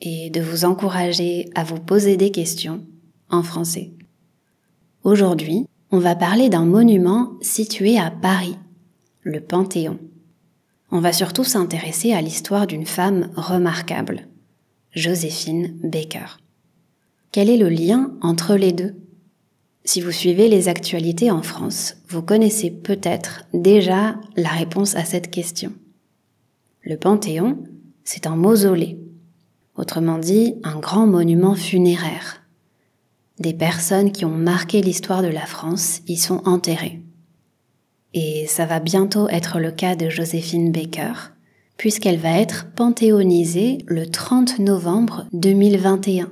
et de vous encourager à vous poser des questions en français. Aujourd'hui, on va parler d'un monument situé à Paris, le Panthéon. On va surtout s'intéresser à l'histoire d'une femme remarquable, Joséphine Baker. Quel est le lien entre les deux? Si vous suivez les actualités en France, vous connaissez peut-être déjà la réponse à cette question. Le Panthéon, c'est un mausolée autrement dit un grand monument funéraire. Des personnes qui ont marqué l'histoire de la France y sont enterrées. Et ça va bientôt être le cas de Joséphine Baker, puisqu'elle va être panthéonisée le 30 novembre 2021.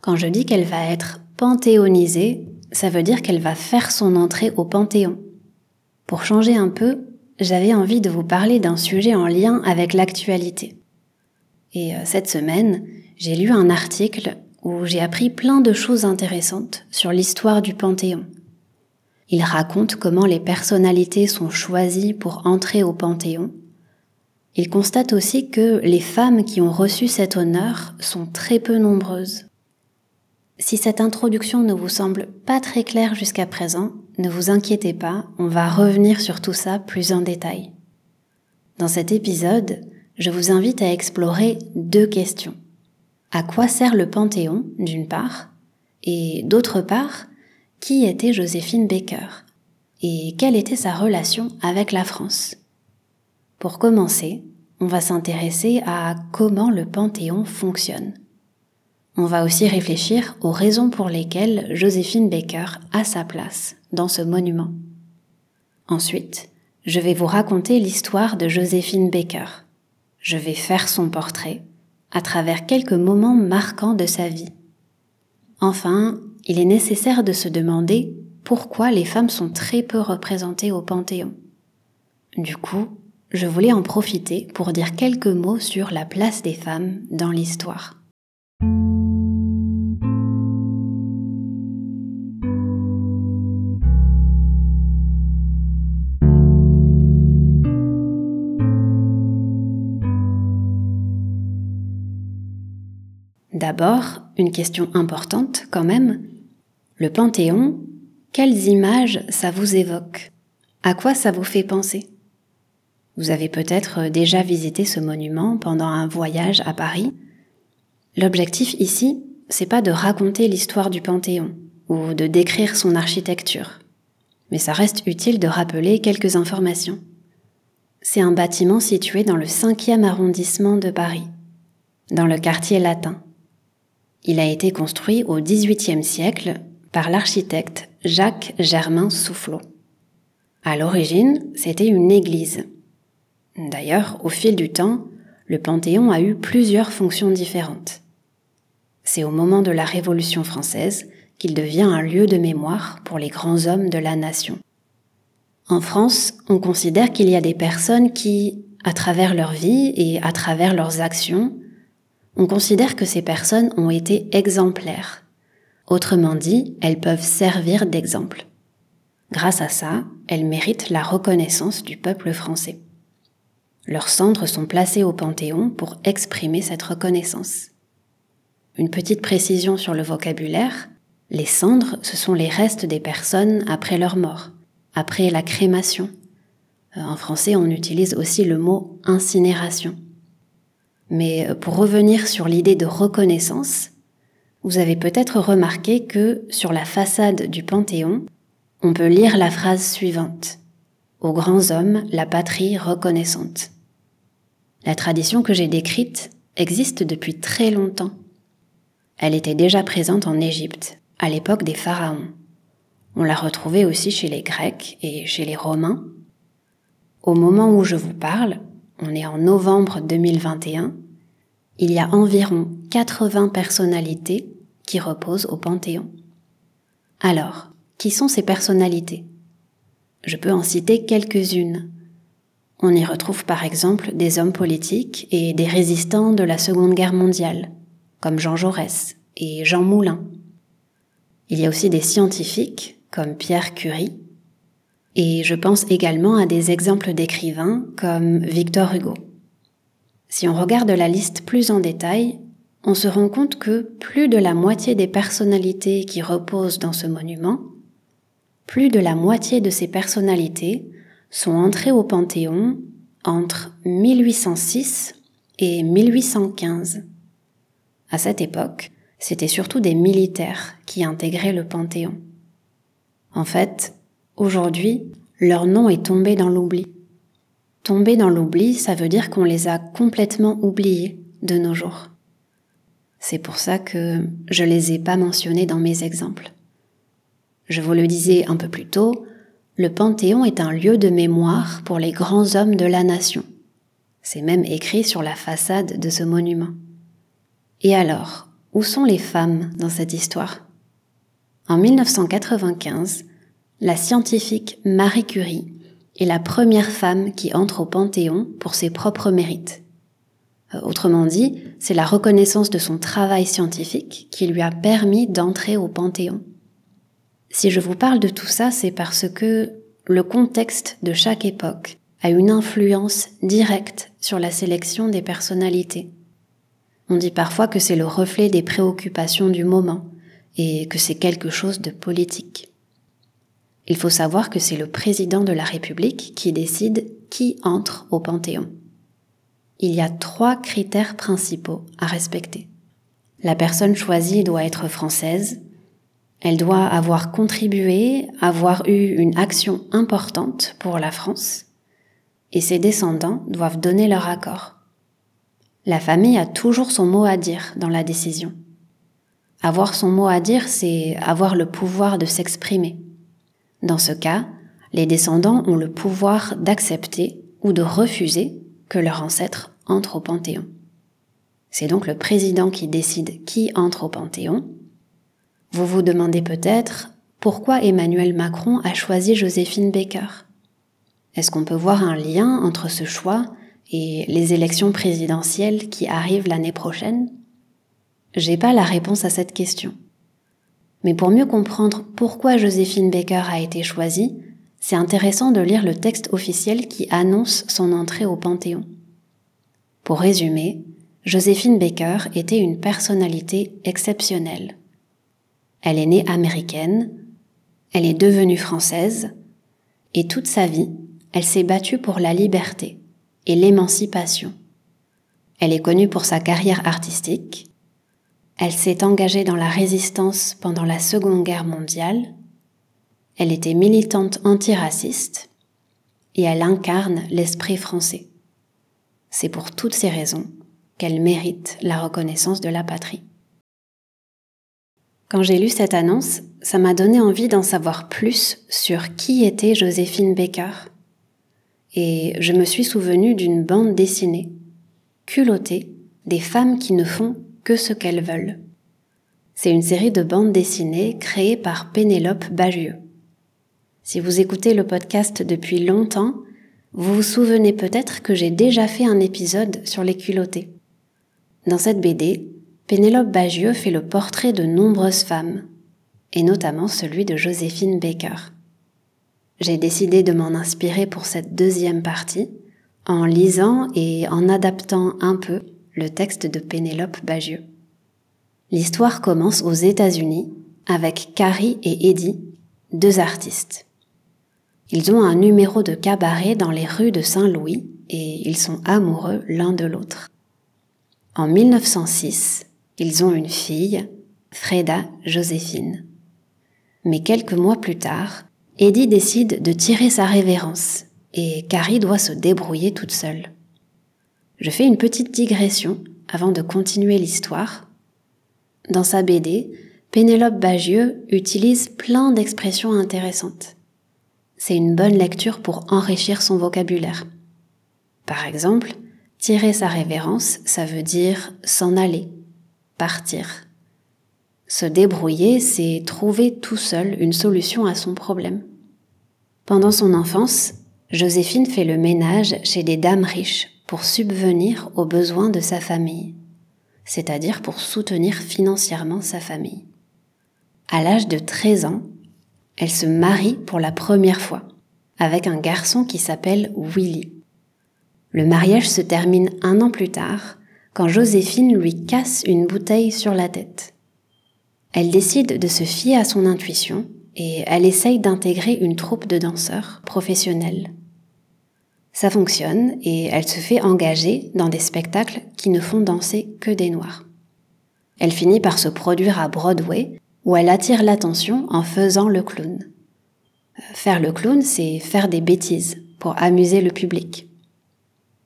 Quand je dis qu'elle va être panthéonisée, ça veut dire qu'elle va faire son entrée au Panthéon. Pour changer un peu, j'avais envie de vous parler d'un sujet en lien avec l'actualité. Et euh, cette semaine, j'ai lu un article où j'ai appris plein de choses intéressantes sur l'histoire du Panthéon. Il raconte comment les personnalités sont choisies pour entrer au Panthéon. Il constate aussi que les femmes qui ont reçu cet honneur sont très peu nombreuses. Si cette introduction ne vous semble pas très claire jusqu'à présent, ne vous inquiétez pas, on va revenir sur tout ça plus en détail. Dans cet épisode, je vous invite à explorer deux questions. À quoi sert le Panthéon, d'une part, et d'autre part, qui était Joséphine Baker? Et quelle était sa relation avec la France? Pour commencer, on va s'intéresser à comment le Panthéon fonctionne. On va aussi réfléchir aux raisons pour lesquelles Joséphine Baker a sa place dans ce monument. Ensuite, je vais vous raconter l'histoire de Joséphine Baker, je vais faire son portrait à travers quelques moments marquants de sa vie. Enfin, il est nécessaire de se demander pourquoi les femmes sont très peu représentées au Panthéon. Du coup, je voulais en profiter pour dire quelques mots sur la place des femmes dans l'histoire. D'abord, une question importante quand même. Le Panthéon, quelles images ça vous évoque? À quoi ça vous fait penser? Vous avez peut-être déjà visité ce monument pendant un voyage à Paris. L'objectif ici, c'est pas de raconter l'histoire du Panthéon ou de décrire son architecture. Mais ça reste utile de rappeler quelques informations. C'est un bâtiment situé dans le 5e arrondissement de Paris, dans le quartier latin. Il a été construit au XVIIIe siècle par l'architecte Jacques Germain Soufflot. À l'origine, c'était une église. D'ailleurs, au fil du temps, le Panthéon a eu plusieurs fonctions différentes. C'est au moment de la Révolution française qu'il devient un lieu de mémoire pour les grands hommes de la nation. En France, on considère qu'il y a des personnes qui, à travers leur vie et à travers leurs actions, on considère que ces personnes ont été exemplaires. Autrement dit, elles peuvent servir d'exemple. Grâce à ça, elles méritent la reconnaissance du peuple français. Leurs cendres sont placées au Panthéon pour exprimer cette reconnaissance. Une petite précision sur le vocabulaire, les cendres, ce sont les restes des personnes après leur mort, après la crémation. Euh, en français, on utilise aussi le mot incinération. Mais euh, pour revenir sur l'idée de reconnaissance, vous avez peut-être remarqué que sur la façade du Panthéon, on peut lire la phrase suivante. Aux grands hommes, la patrie reconnaissante. La tradition que j'ai décrite existe depuis très longtemps. Elle était déjà présente en Égypte, à l'époque des pharaons. On l'a retrouvée aussi chez les Grecs et chez les Romains. Au moment où je vous parle, on est en novembre 2021, il y a environ 80 personnalités qui reposent au Panthéon. Alors, qui sont ces personnalités? Je peux en citer quelques-unes. On y retrouve par exemple des hommes politiques et des résistants de la Seconde Guerre mondiale, comme Jean Jaurès et Jean Moulin. Il y a aussi des scientifiques, comme Pierre Curie, et je pense également à des exemples d'écrivains comme Victor Hugo. Si on regarde la liste plus en détail, on se rend compte que plus de la moitié des personnalités qui reposent dans ce monument, plus de la moitié de ces personnalités sont entrées au Panthéon entre 1806 et 1815. À cette époque, c'était surtout des militaires qui intégraient le Panthéon. En fait, aujourd'hui, leur nom est tombé dans l'oubli. Tomber dans l'oubli, ça veut dire qu'on les a complètement oubliés de nos jours. C'est pour ça que je les ai pas mentionnés dans mes exemples. Je vous le disais un peu plus tôt, le Panthéon est un lieu de mémoire pour les grands hommes de la nation. C'est même écrit sur la façade de ce monument. Et alors, où sont les femmes dans cette histoire? En 1995, la scientifique Marie Curie est la première femme qui entre au Panthéon pour ses propres mérites. Euh, autrement dit, c'est la reconnaissance de son travail scientifique qui lui a permis d'entrer au Panthéon. Si je vous parle de tout ça, c'est parce que le contexte de chaque époque a une influence directe sur la sélection des personnalités. On dit parfois que c'est le reflet des préoccupations du moment et que c'est quelque chose de politique. Il faut savoir que c'est le président de la République qui décide qui entre au Panthéon. Il y a trois critères principaux à respecter. La personne choisie doit être française, elle doit avoir contribué, avoir eu une action importante pour la France, et ses descendants doivent donner leur accord. La famille a toujours son mot à dire dans la décision. Avoir son mot à dire, c'est avoir le pouvoir de s'exprimer. Dans ce cas, les descendants ont le pouvoir d'accepter ou de refuser que leur ancêtre entre au Panthéon. C'est donc le président qui décide qui entre au Panthéon. Vous vous demandez peut-être pourquoi Emmanuel Macron a choisi Joséphine Baker. Est-ce qu'on peut voir un lien entre ce choix et les élections présidentielles qui arrivent l'année prochaine? J'ai pas la réponse à cette question. Mais pour mieux comprendre pourquoi Joséphine Baker a été choisie, c'est intéressant de lire le texte officiel qui annonce son entrée au Panthéon. Pour résumer, Joséphine Baker était une personnalité exceptionnelle. Elle est née américaine, elle est devenue française, et toute sa vie, elle s'est battue pour la liberté et l'émancipation. Elle est connue pour sa carrière artistique, elle s'est engagée dans la résistance pendant la Seconde Guerre mondiale. Elle était militante antiraciste et elle incarne l'esprit français. C'est pour toutes ces raisons qu'elle mérite la reconnaissance de la patrie. Quand j'ai lu cette annonce, ça m'a donné envie d'en savoir plus sur qui était Joséphine Baker. Et je me suis souvenu d'une bande dessinée, culottée, des femmes qui ne font que ce qu'elles veulent. C'est une série de bandes dessinées créée par Pénélope Bagieux. Si vous écoutez le podcast depuis longtemps, vous vous souvenez peut-être que j'ai déjà fait un épisode sur les culottés. Dans cette BD, Pénélope Bagieux fait le portrait de nombreuses femmes, et notamment celui de Joséphine Baker. J'ai décidé de m'en inspirer pour cette deuxième partie, en lisant et en adaptant un peu le texte de Pénélope Bagieux. L'histoire commence aux États-Unis avec Carrie et Eddie, deux artistes. Ils ont un numéro de cabaret dans les rues de Saint-Louis et ils sont amoureux l'un de l'autre. En 1906, ils ont une fille, Freda Joséphine. Mais quelques mois plus tard, Eddie décide de tirer sa révérence et Carrie doit se débrouiller toute seule. Je fais une petite digression avant de continuer l'histoire. Dans sa BD, Pénélope Bagieux utilise plein d'expressions intéressantes. C'est une bonne lecture pour enrichir son vocabulaire. Par exemple, Tirer sa révérence, ça veut dire s'en aller, partir. Se débrouiller, c'est trouver tout seul une solution à son problème. Pendant son enfance, Joséphine fait le ménage chez des dames riches pour subvenir aux besoins de sa famille, c'est-à-dire pour soutenir financièrement sa famille. À l'âge de 13 ans, elle se marie pour la première fois avec un garçon qui s'appelle Willy. Le mariage se termine un an plus tard quand Joséphine lui casse une bouteille sur la tête. Elle décide de se fier à son intuition et elle essaye d'intégrer une troupe de danseurs professionnels. Ça fonctionne et elle se fait engager dans des spectacles qui ne font danser que des noirs. Elle finit par se produire à Broadway où elle attire l'attention en faisant le clown. Faire le clown, c'est faire des bêtises pour amuser le public.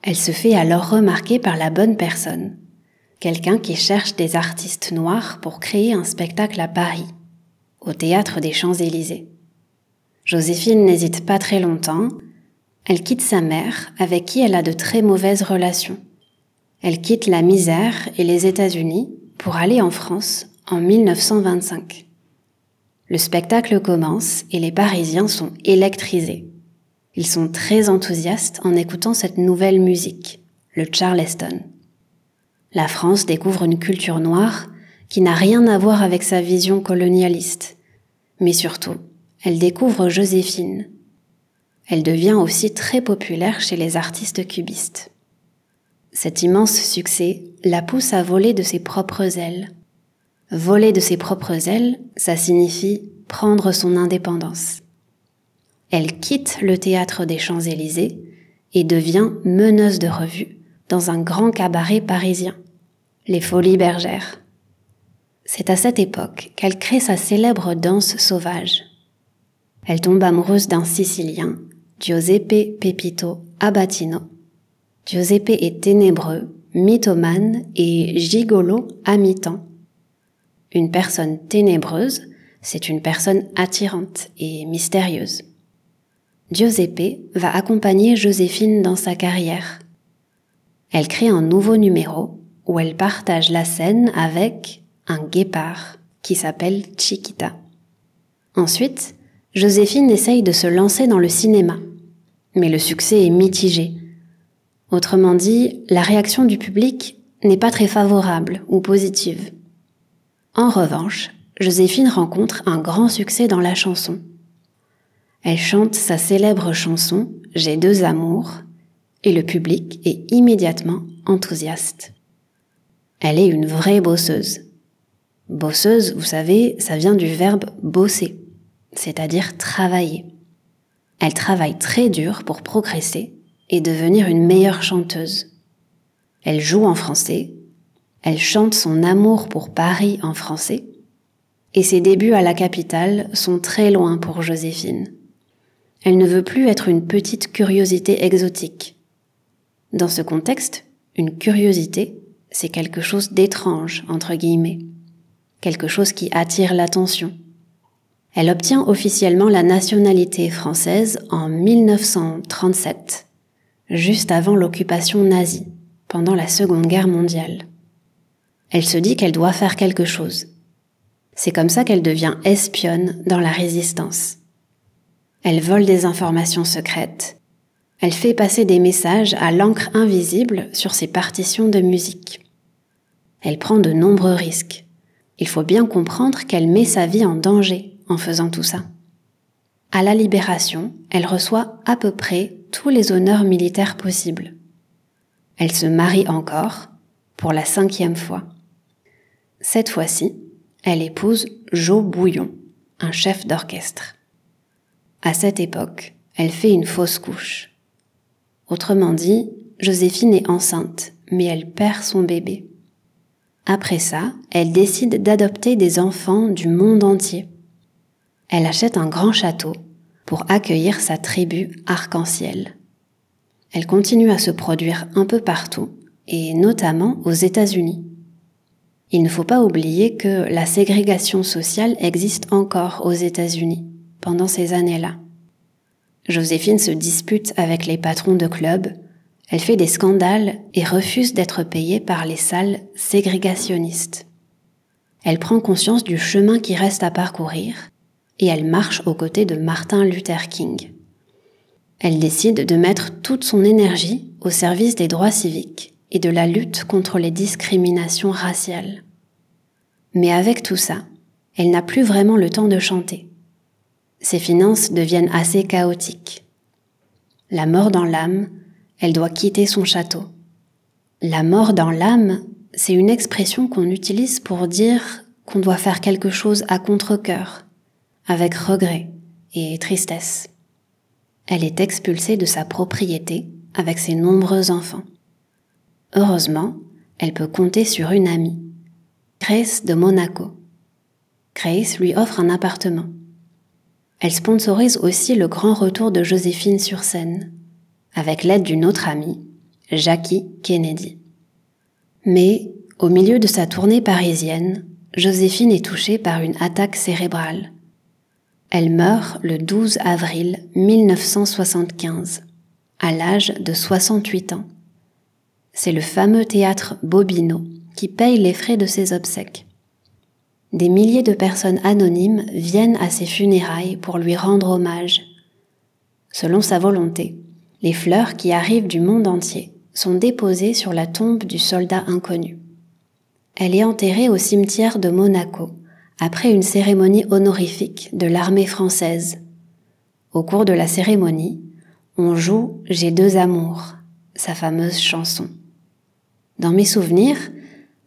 Elle se fait alors remarquer par la bonne personne, quelqu'un qui cherche des artistes noirs pour créer un spectacle à Paris, au théâtre des Champs-Élysées. Joséphine n'hésite pas très longtemps elle quitte sa mère, avec qui elle a de très mauvaises relations. Elle quitte la misère et les États-Unis pour aller en France en 1925. Le spectacle commence et les Parisiens sont électrisés. Ils sont très enthousiastes en écoutant cette nouvelle musique, le Charleston. La France découvre une culture noire qui n'a rien à voir avec sa vision colonialiste. Mais surtout, elle découvre Joséphine, elle devient aussi très populaire chez les artistes cubistes. Cet immense succès la pousse à voler de ses propres ailes. Voler de ses propres ailes, ça signifie prendre son indépendance. Elle quitte le théâtre des Champs-Élysées et devient meneuse de revue dans un grand cabaret parisien, les Folies Bergères. C'est à cette époque qu'elle crée sa célèbre danse sauvage. Elle tombe amoureuse d'un Sicilien Giuseppe Pepito Abatino. Giuseppe est ténébreux, mythomane et gigolo à mi-temps. Une personne ténébreuse, c'est une personne attirante et mystérieuse. Giuseppe va accompagner Joséphine dans sa carrière. Elle crée un nouveau numéro où elle partage la scène avec un guépard qui s'appelle Chiquita. Ensuite, Joséphine essaye de se lancer dans le cinéma, mais le succès est mitigé. Autrement dit, la réaction du public n'est pas très favorable ou positive. En revanche, Joséphine rencontre un grand succès dans la chanson. Elle chante sa célèbre chanson J'ai deux amours et le public est immédiatement enthousiaste. Elle est une vraie bosseuse. Bosseuse, vous savez, ça vient du verbe bosser c'est-à-dire travailler. Elle travaille très dur pour progresser et devenir une meilleure chanteuse. Elle joue en français, elle chante son amour pour Paris en français, et ses débuts à la capitale sont très loin pour Joséphine. Elle ne veut plus être une petite curiosité exotique. Dans ce contexte, une curiosité, c'est quelque chose d'étrange, entre guillemets, quelque chose qui attire l'attention, elle obtient officiellement la nationalité française en 1937, juste avant l'occupation nazie, pendant la Seconde Guerre mondiale. Elle se dit qu'elle doit faire quelque chose. C'est comme ça qu'elle devient espionne dans la résistance. Elle vole des informations secrètes. Elle fait passer des messages à l'encre invisible sur ses partitions de musique. Elle prend de nombreux risques. Il faut bien comprendre qu'elle met sa vie en danger en faisant tout ça. À la libération, elle reçoit à peu près tous les honneurs militaires possibles. Elle se marie encore, pour la cinquième fois. Cette fois-ci, elle épouse Joe Bouillon, un chef d'orchestre. À cette époque, elle fait une fausse couche. Autrement dit, Joséphine est enceinte, mais elle perd son bébé. Après ça, elle décide d'adopter des enfants du monde entier elle achète un grand château pour accueillir sa tribu arc-en-ciel. Elle continue à se produire un peu partout, et notamment aux États-Unis. Il ne faut pas oublier que la ségrégation sociale existe encore aux États-Unis pendant ces années-là. Joséphine se dispute avec les patrons de clubs, Elle fait des scandales et refuse d'être payée par les salles ségrégationnistes. Elle prend conscience du chemin qui reste à parcourir et elle marche aux côtés de Martin Luther King. Elle décide de mettre toute son énergie au service des droits civiques et de la lutte contre les discriminations raciales. Mais avec tout ça, elle n'a plus vraiment le temps de chanter. Ses finances deviennent assez chaotiques. La mort dans l'âme, elle doit quitter son château. La mort dans l'âme, c'est une expression qu'on utilise pour dire qu'on doit faire quelque chose à contre-coeur, avec regret et tristesse. Elle est expulsée de sa propriété avec ses nombreux enfants. Heureusement, elle peut compter sur une amie, Grace de Monaco. Grace lui offre un appartement. Elle sponsorise aussi le grand retour de Joséphine sur scène, avec l'aide d'une autre amie, Jackie Kennedy. Mais, au milieu de sa tournée parisienne, Joséphine est touchée par une attaque cérébrale. Elle meurt le 12 avril 1975, à l'âge de 68 ans. C'est le fameux théâtre Bobino qui paye les frais de ses obsèques. Des milliers de personnes anonymes viennent à ses funérailles pour lui rendre hommage. Selon sa volonté, les fleurs qui arrivent du monde entier sont déposées sur la tombe du soldat inconnu. Elle est enterrée au cimetière de Monaco, après une cérémonie honorifique de l'armée française. Au cours de la cérémonie, on joue J'ai deux amours, sa fameuse chanson. Dans mes souvenirs,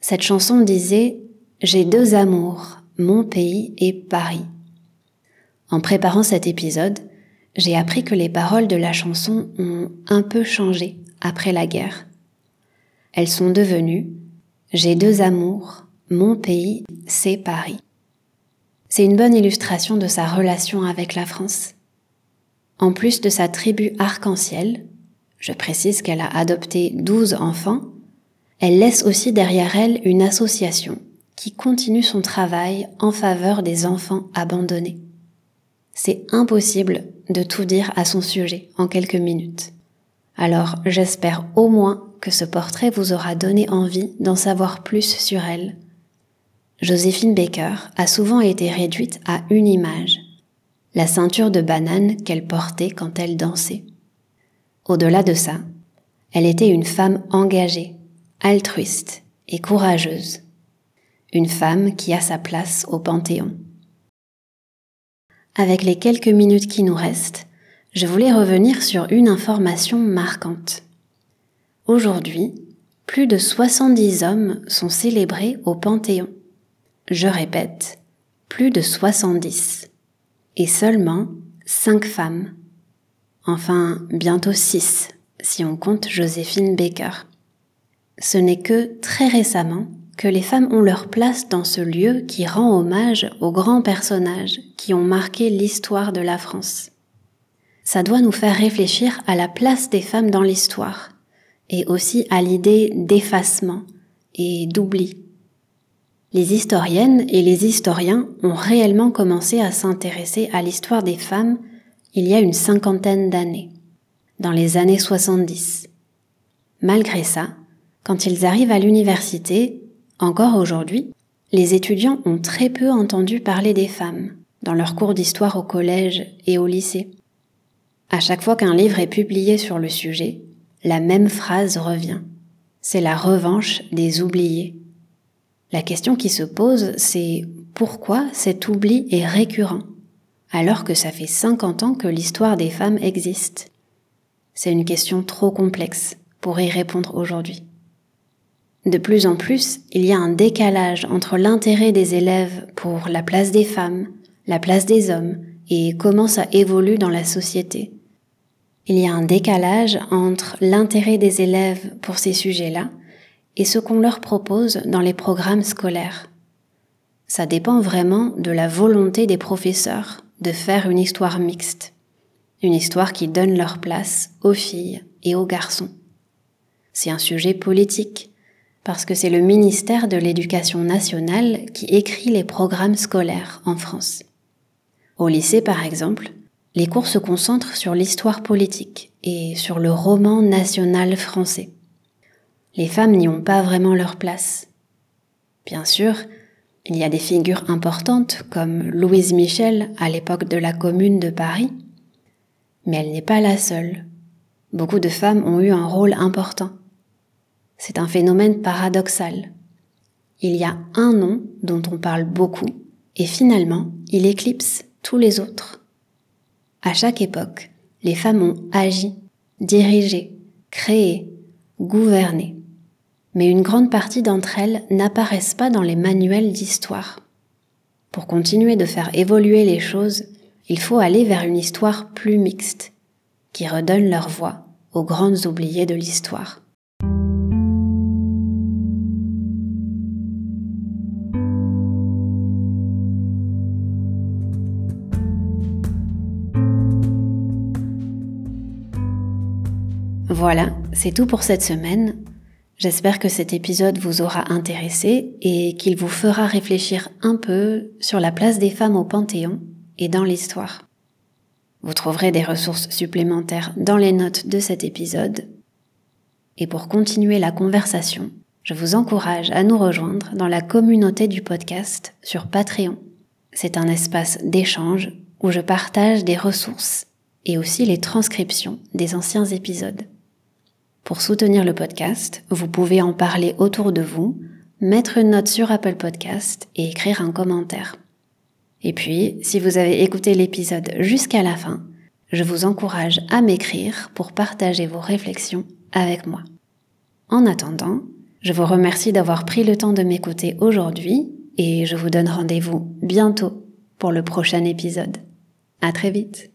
cette chanson disait J'ai deux amours, mon pays et Paris. En préparant cet épisode, j'ai appris que les paroles de la chanson ont un peu changé après la guerre. Elles sont devenues j'ai deux amours, mon pays, c'est Paris. C'est une bonne illustration de sa relation avec la France. En plus de sa tribu arc-en-ciel, je précise qu'elle a adopté douze enfants, elle laisse aussi derrière elle une association qui continue son travail en faveur des enfants abandonnés. C'est impossible de tout dire à son sujet en quelques minutes. Alors j'espère au moins que ce portrait vous aura donné envie d'en savoir plus sur elle. Joséphine Baker a souvent été réduite à une image, la ceinture de banane qu'elle portait quand elle dansait. Au-delà de ça, elle était une femme engagée, altruiste et courageuse, une femme qui a sa place au Panthéon. Avec les quelques minutes qui nous restent, je voulais revenir sur une information marquante. Aujourd'hui, plus de 70 hommes sont célébrés au Panthéon. Je répète, plus de 70. Et seulement 5 femmes. Enfin, bientôt 6, si on compte Joséphine Baker. Ce n'est que très récemment que les femmes ont leur place dans ce lieu qui rend hommage aux grands personnages qui ont marqué l'histoire de la France. Ça doit nous faire réfléchir à la place des femmes dans l'histoire et aussi à l'idée d'effacement et d'oubli. Les historiennes et les historiens ont réellement commencé à s'intéresser à l'histoire des femmes il y a une cinquantaine d'années, dans les années 70. Malgré ça, quand ils arrivent à l'université, encore aujourd'hui, les étudiants ont très peu entendu parler des femmes dans leurs cours d'histoire au collège et au lycée. À chaque fois qu'un livre est publié sur le sujet, la même phrase revient. C'est la revanche des oubliés. La question qui se pose, c'est pourquoi cet oubli est récurrent, alors que ça fait 50 ans que l'histoire des femmes existe? C'est une question trop complexe pour y répondre aujourd'hui. De plus en plus, il y a un décalage entre l'intérêt des élèves pour la place des femmes, la place des hommes et comment ça évolue dans la société il y a un décalage entre l'intérêt des élèves pour ces sujets-là et ce qu'on leur propose dans les programmes scolaires. Ça dépend vraiment de la volonté des professeurs de faire une histoire mixte, une histoire qui donne leur place aux filles et aux garçons. C'est un sujet politique, parce que c'est le ministère de l'Éducation nationale qui écrit les programmes scolaires en France. Au lycée, par exemple, les cours se concentrent sur l'histoire politique et sur le roman national français. Les femmes n'y ont pas vraiment leur place. Bien sûr, il y a des figures importantes comme Louise Michel à l'époque de la Commune de Paris, mais elle n'est pas la seule. Beaucoup de femmes ont eu un rôle important. C'est un phénomène paradoxal. Il y a un nom dont on parle beaucoup et finalement il éclipse tous les autres. À chaque époque, les femmes ont agi, dirigé, créé, gouverné. Mais une grande partie d'entre elles n'apparaissent pas dans les manuels d'histoire. Pour continuer de faire évoluer les choses, il faut aller vers une histoire plus mixte, qui redonne leur voix aux grandes oubliées de l'histoire. Voilà, c'est tout pour cette semaine. J'espère que cet épisode vous aura intéressé et qu'il vous fera réfléchir un peu sur la place des femmes au Panthéon et dans l'histoire. Vous trouverez des ressources supplémentaires dans les notes de cet épisode. Et pour continuer la conversation, je vous encourage à nous rejoindre dans la communauté du podcast sur Patreon. C'est un espace d'échange où je partage des ressources et aussi les transcriptions des anciens épisodes. Pour soutenir le podcast, vous pouvez en parler autour de vous, mettre une note sur Apple Podcast et écrire un commentaire. Et puis, si vous avez écouté l'épisode jusqu'à la fin, je vous encourage à m'écrire pour partager vos réflexions avec moi. En attendant, je vous remercie d'avoir pris le temps de m'écouter aujourd'hui et je vous donne rendez-vous bientôt pour le prochain épisode. À très vite!